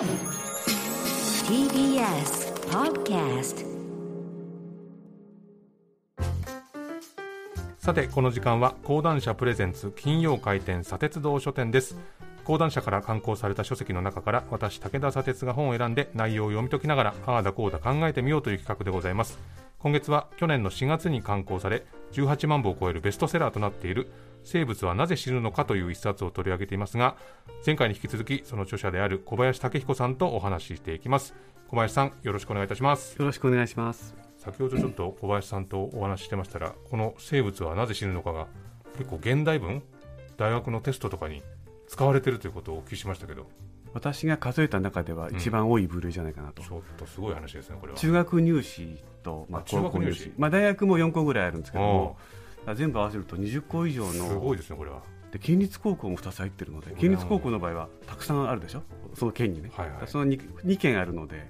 TBS Podcast さてこの時間は講談社プレゼンツ金曜回転砂鉄道書店です。講談社から刊行された書籍の中から私武田砂鉄が本を選んで内容を読み解きながらああだこうだ考えてみようという企画でございます。今月は去年の4月に刊行され18万部を超えるベストセラーとなっている生物はなぜ死ぬのかという一冊を取り上げていますが前回に引き続きその著者である小林武彦さんとお話ししていきます。小林さんよろしくお願いいたします。よろしくお願いします。先ほどちょっと小林さんとお話ししてましたらこの生物はなぜ死ぬのかが結構現代文？大学のテストとかに使われてるということをお聞きしましたけど。私が数えた中では一番多い部類じゃないかなと。ちょっとすごい話ですねこれは。中学入試と、まあ、あ中学入試。まあ、大学も4個ぐらいあるんですけどもあ全部合わせると20個以上あすごのいですねこれは。で県立高校も2つ入ってるので県立高校の場合はたくさんあるでしょ？その県にね、はいはい。その 2, 2県あるので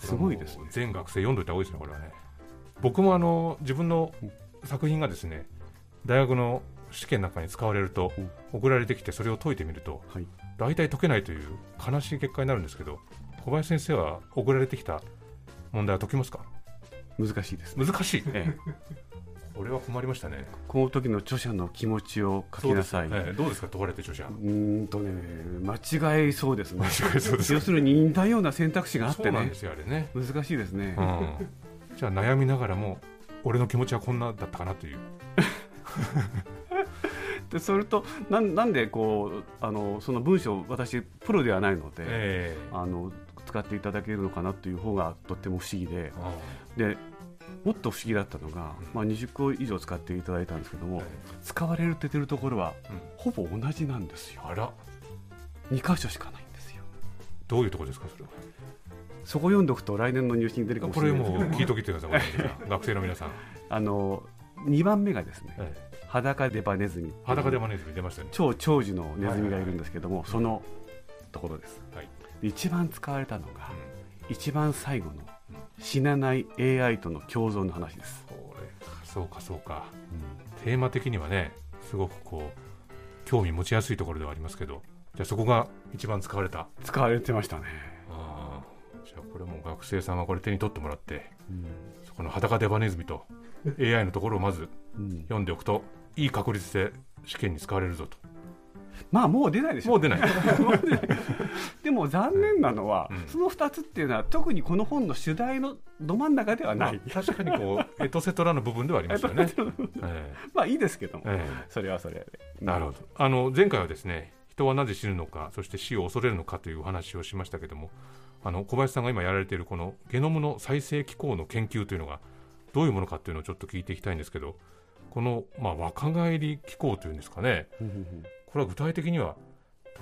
すごいですね。全学生読んどいた方がいいですねこれはね。僕もあの自分の作品がですね大学の試験の中に使われるとうん。送られてきてそれを解いてみるとはい。大体解けないという悲しい結果になるんですけど小林先生は送られてきた問題は解きますか？難しいです、難しい。ええ、これは困りましたね。この時の著者の気持ちを書きなさい。そうええ。どうですか？問われて著者。うーんとね間違いそうですね。間違いそうです。要するに似たような選択肢があってね。ね、難しいですね、うん、じゃあ悩みながらも俺の気持ちはこんなだったかなという でそれとなんなんでこうあのその文章私プロではないので、ええ。あの使っていただけるのかなという方がとっても不思議であでもっと不思議だったのが、まあ、20個以上使っていただいたんですけども、使われるっててるところはうん。ほぼ同じなんですよ。えあら。2箇所しかないんですよ。どういうところですかそれは？そこ読んでおくと来年の入試に出るかもしこれないですけど。聞いときてください学生の皆さん、あの2番目がですねええ。裸デバネズミ裸でマネズミ出ましたよね。超長寿のネズミがいるんですけども、そのところです、はい。で一番使われたのが、うん。一番最後の死なない AI との共存の話です、これかそうかそうか。テーマ的にはねすごくこう興味持ちやすいところではありますけどじゃあそこが一番使われた？使われてましたね、じゃあこれもう学生さんはこれ手に取ってもらってうん。そこの裸デバネズミと AI のところをまずうん。読んでおくといい確率で試験に使われるぞと。まあもう出ないでしょ もう出ない。でも残念なのは、うん。その2つっていうのは特にこの本の主題のど真ん中ではない、まあ確かにこう エトセトラの部分ではありますよね、えまあいいですけども、ええ。それはそれで。えなるほど。あの前回はですね人はなぜ死ぬのかそして死を恐れるのかというお話をしましたけどもあの小林さんが今やられているこのゲノムの再生機構の研究というのがどういうものかというのをちょっと聞いていきたいんですけどこの、まあ、若返り機構というんですかね。これは具体的には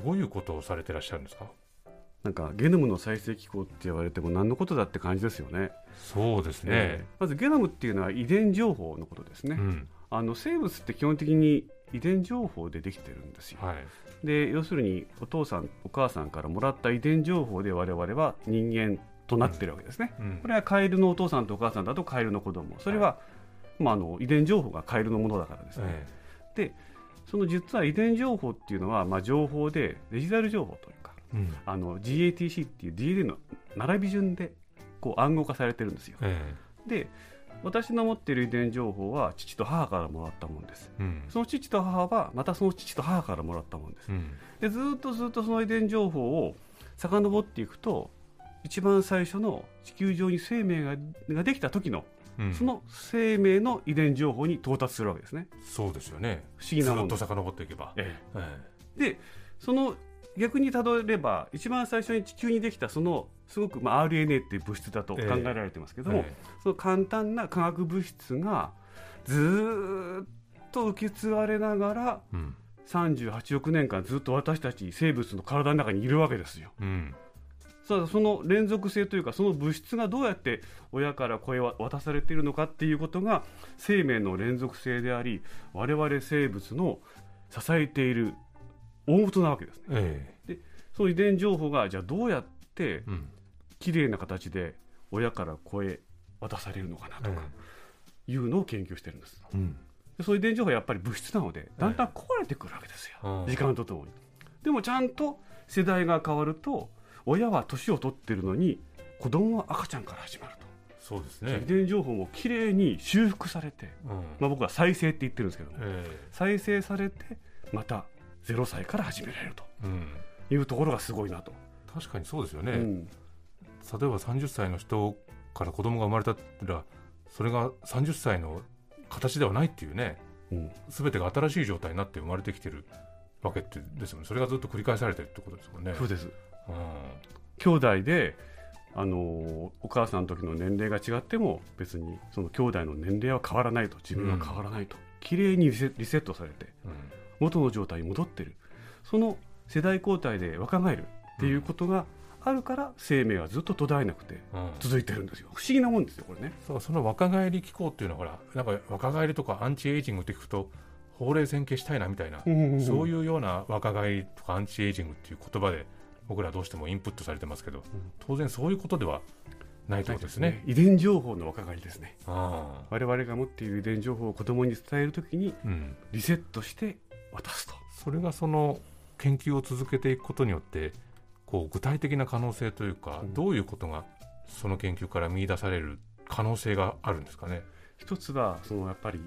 どういうことをされてらっしゃるんですか？なんかゲノムの再生機構って言われても何のことだって感じですよね。そうですね。え、まずゲノムっていうのは遺伝情報のことですね、うん。あの生物って基本的に遺伝情報でできてるんですよ。はい。で要するにお父さんお母さんからもらった遺伝情報で我々は人間となってるわけですね、うんこれはカエルのお父さんとお母さんだとカエルの子供それは、まあ、あの遺伝情報がカエルのものだからですね、えその実は遺伝情報っていうのは、まあ、情報でデジタル情報というかえうん。あの GATC っていう DNA の並び順でこう暗号化されてるんですよ。え。で私の持っている遺伝情報は父と母からもらったものです。えうん。その父と母はまたその父と母からもらったものです。うん。でずーっとずっとその遺伝情報を遡っていくと一番最初の地球上に生命がができた時のうん。その生命の遺伝情報に到達するわけですね。そうですよね。不思議なもんですずっと遡っていけば、ええ。えでその逆にたどれば一番最初に地球にできたそのすごく、まあ、RNA っていう物質だと考えられてますけえども、えその簡単な化学物質がずーっと受け継がれながらえうん。38億年間ずっと私たち生物の体の中にいるわけですよ。うん。その連続性というかその物質がどうやって親から声を渡されているのかっていうことが生命の連続性であり我々生物の支えている大元なわけですね。えその遺伝情報がじゃあどうやってえうん綺麗な形で親から声渡されるのかなとかいうのを研究してるんです。うん。でそういう遺伝情報はやっぱり物質なのでだんだん壊れてくるわけですよ、うん。時間とともに。でもちゃんと世代が変わると親は年を取ってるのに子供は赤ちゃんから始まると、そうです遺ね、伝情報もきれいに修復されて、うん。まあ、僕は再生って言ってるんですけどもえ再生されてまた0歳から始められるというところがすごいなと。確かにそうですよね、うん例えば30歳の人から子供が生まれたらそれが30歳の形ではないっていうね。うん。全てが新しい状態になって生まれてきてるわけってですよね。それがずっと繰り返されてるってことですもんね。そうです。うん。兄弟であのお母さんの時の年齢が違っても別にその兄弟の年齢は変わらないと自分は変わらないと、綺麗にリセットされてうん。元の状態に戻ってる。その世代交代で若返るっていうことがあるから生命はずっと途絶えなくてうん。続いてるんですよ。不思議なもんですよこれね。そうその若返り機構っていうのはほらなんか若返りとかアンチエイジングって聞くとほうれい線消したいなみたいな、そうういうような若返りとかアンチエイジングっていう言葉で僕らどうしてもインプットされてますけど、当然そういうことではないということですね。遺伝情報の若返りですね。ああ。我々が持っている遺伝情報を子供に伝えるときにうん、リセットして渡すと。それがその研究を続けていくことによってこう具体的な可能性というか、う。んどういうことがその研究から見出される可能性があるんですかね？一つはそのやっぱり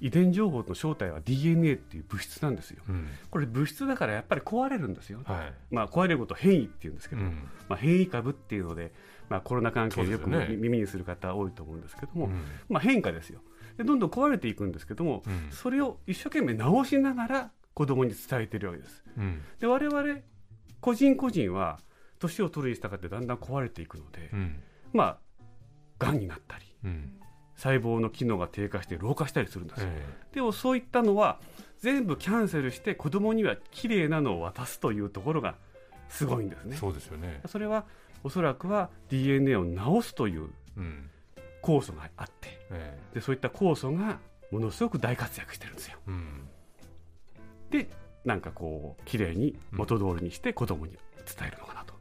遺伝情報の正体は DNA っていう物質なんですよ。うん。これ物質だからやっぱり壊れるんですよ、はい。まあ、壊れることを変異っていうんですけど、うん。まあ、変異株っていうので、まあ、コロナ関係でよく耳にする方多いと思うんですけども、うん。まあ、変化ですよ。でどんどん壊れていくんですけども、うん。それを一生懸命直しながら子供に伝えてるわけです。うん。で我々個人個人は年を取るに従ってだんだん壊れていくので、うん。まあがんになったりうん。細胞の機能が低下して老化したりするんですよ、えでもそういったのは全部キャンセルして子供には綺麗なのを渡すというところがすごいんですね。えそうですよね。それはおそらくは DNA を直すといううん酵素があってえでそういった酵素がものすごく大活躍してるんですよ。えうん。でなんかこう綺麗に元通りにして子供に伝えるのかなと。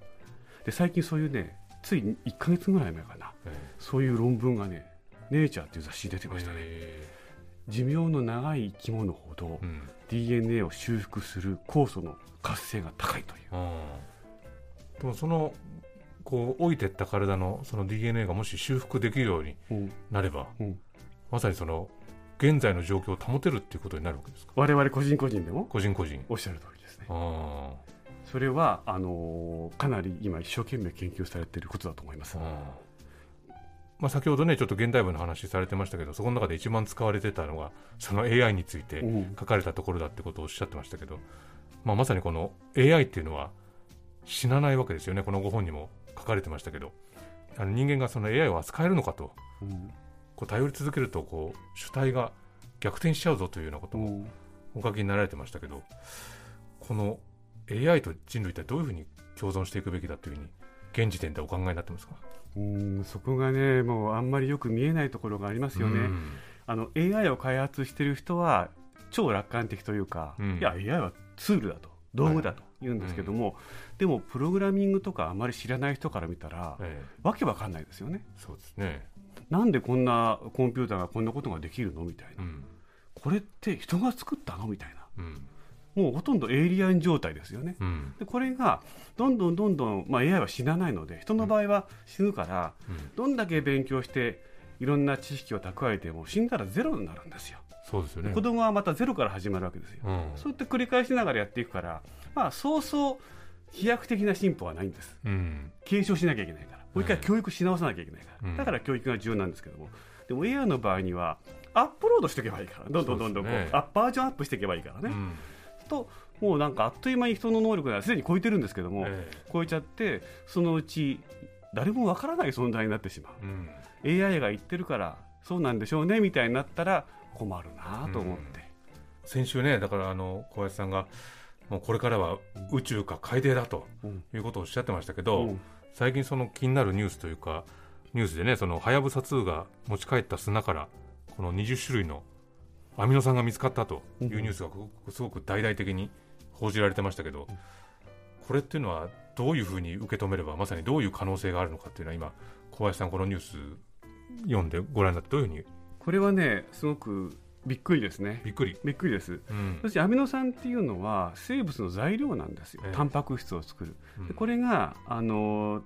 で最近そういうねつい1ヶ月ぐらい前かな。えそういう論文がね「ネイチャー」っていう雑誌に出てえましたね、え。寿命の長い生き物ほどえうん。DNA を修復する酵素の活性が高いという。でもそのこう老いてった体のその DNA がもし修復できるようにうん。なれば、うん。まさにその現在の状況を保てるっていうことになるわけですか？我々個人個人でも？個人個人。おっしゃる通りですね。あそれはあのーかなり今一生懸命研究されていることだと思います。まあ、先ほどねちょっと現代文の話されてましたけどそこの中で一番使われてたのがその AI についてうん。書かれたところだってことをおっしゃってましたけど、まあ、まさにこの AI っていうのは死なないわけですよね。このご本にも書かれてましたけどあの人間がその AI を扱えるのかと。うんこう頼り続けるとこう主体が逆転しちゃうぞというようなこともうん。お書きになられてましたけどこの AI と人類ってどういうふうに共存していくべきだというふうに現時点でお考えになってますか？うんそこがねもうあんまりよく見えないところがありますよね、うん。あの AI を開発している人は超楽観的というか、うん。いや AI はツールだと道具だと言うんですけども、でもプログラミングとかあまり知らない人から見たら、えわけわかんないですよね。えそうですね、なんでこんなコンピューターがこんなことができるの？みたいな、うん。これって人が作ったの？みたいな。うん。もうほとんどエイリアン状態ですよね。うん。でこれがどんどんどんどん、まあ、AI は死なないので人の場合は死ぬから、うん。どんだけ勉強していろんな知識を蓄えても死んだらゼロになるんですよ。そうですよね。子供はまたゼロから始まるわけですよ、うん。そうやって繰り返しながらやっていくから、まあ、そうそう飛躍的な進歩はないんです。うん。継承しなきゃいけないからもう一回うん。教育し直さなきゃいけないから、うん。だから教育が重要なんですけども。でも AI の場合にはアップロードしていけばいいから。どんどんどんどんこうねアッバージョンアップしていけばいいからね、うん。ともうなんかあっという間に人の能力がすでに超えてるんですけども、え超えちゃってそのうち誰もわからない存在になってしまえうん。う AI が言ってるからそうなんでしょうねみたいになったら困るなと思って、先週ねだからあの小林さんがもうこれからは宇宙か海底だとうん。いうことをおっしゃってましたけど、うん最近その気になるニュースというかニュースでねそのはやぶさ2が持ち帰った砂からこの20種類のアミノ酸が見つかったというニュースがすごく大々的に報じられてましたけど、これっていうのはどういうふうに受け止めればまさにどういう可能性があるのかっていうのは今小林さんこのニュース読んでご覧になってどういうふうに？これはねすごくびっくりですね。びっくり、びっくりです。うん。そしてアミノ酸っていうのは生物の材料なんですよ、ええ。タンパク質を作る、うん。でこれがあのー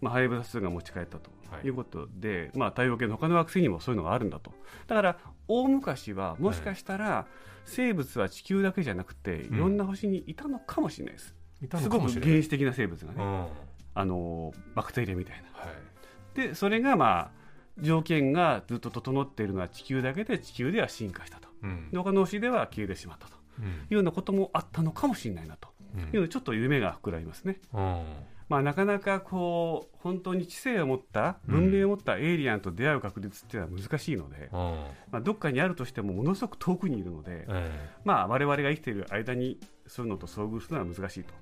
まあ、ハイブラスが持ち帰ったとはい。いうことで、まあ、太陽系の他の惑星にもそういうのがあるんだと。だから大昔はもしかしたら生物は地球だけじゃなくていろんな星にいたのかもしれないです、いたすごくのかもしれない。原始的な生物がね、うん。はあのーバクテリアみたいな。い。でそれがまあ条件がずっと整っているのは地球だけで地球では進化したと。うん。で他の星では消えてしまったと。うん。いうようなこともあったのかもしれないなと。うん。いうのでちょっと夢が膨らみますね。うん。まあ、なかなかこう本当に知性を持った文明を持ったエイリアンと出会う確率っていうのは難しいので、うん。まあ、どっかにあるとしてもものすごく遠くにいるので、えまあ、我々が生きている間にそういうのと遭遇するのは難しいと。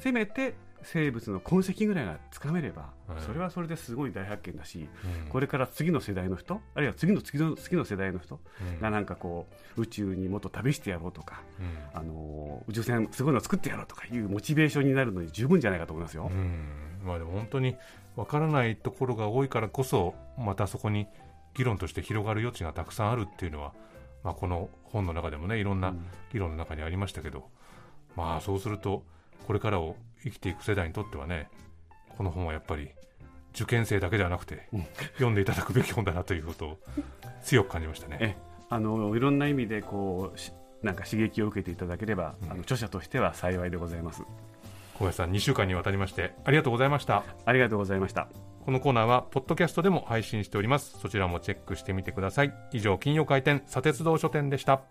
せめて生物の痕跡ぐらいがつかめればはい。それはそれですごい大発見だしうん。これから次の世代の人あるいは次の次の次の世代の人うん。がなんかこう宇宙にもっと旅してやろうとか、うん。あの宇宙船すごいの作ってやろうとかいうモチベーションになるのに十分じゃないかと思いますよ。うん。まあでも本当にわからないところが多いからこそまたそこに議論として広がる余地がたくさんあるっていうのは、まあ、この本の中でもねいろんな議論の中にありましたけど、まあそうするとこれからを生きていく世代にとってはねこの本はやっぱり受験生だけではなくてうん読んでいただくべき本だなということを強く感じましたね。えあのいろんな意味でこうしなんか刺激を受けていただければ、うんあの著者としては幸いでございます。小林さん2週間にわたりましてありがとうございました。ありがとうございました。このコーナーはポッドキャストでも配信しておりますそちらもチェックしてみてください以上金曜回転砂鉄道書店でした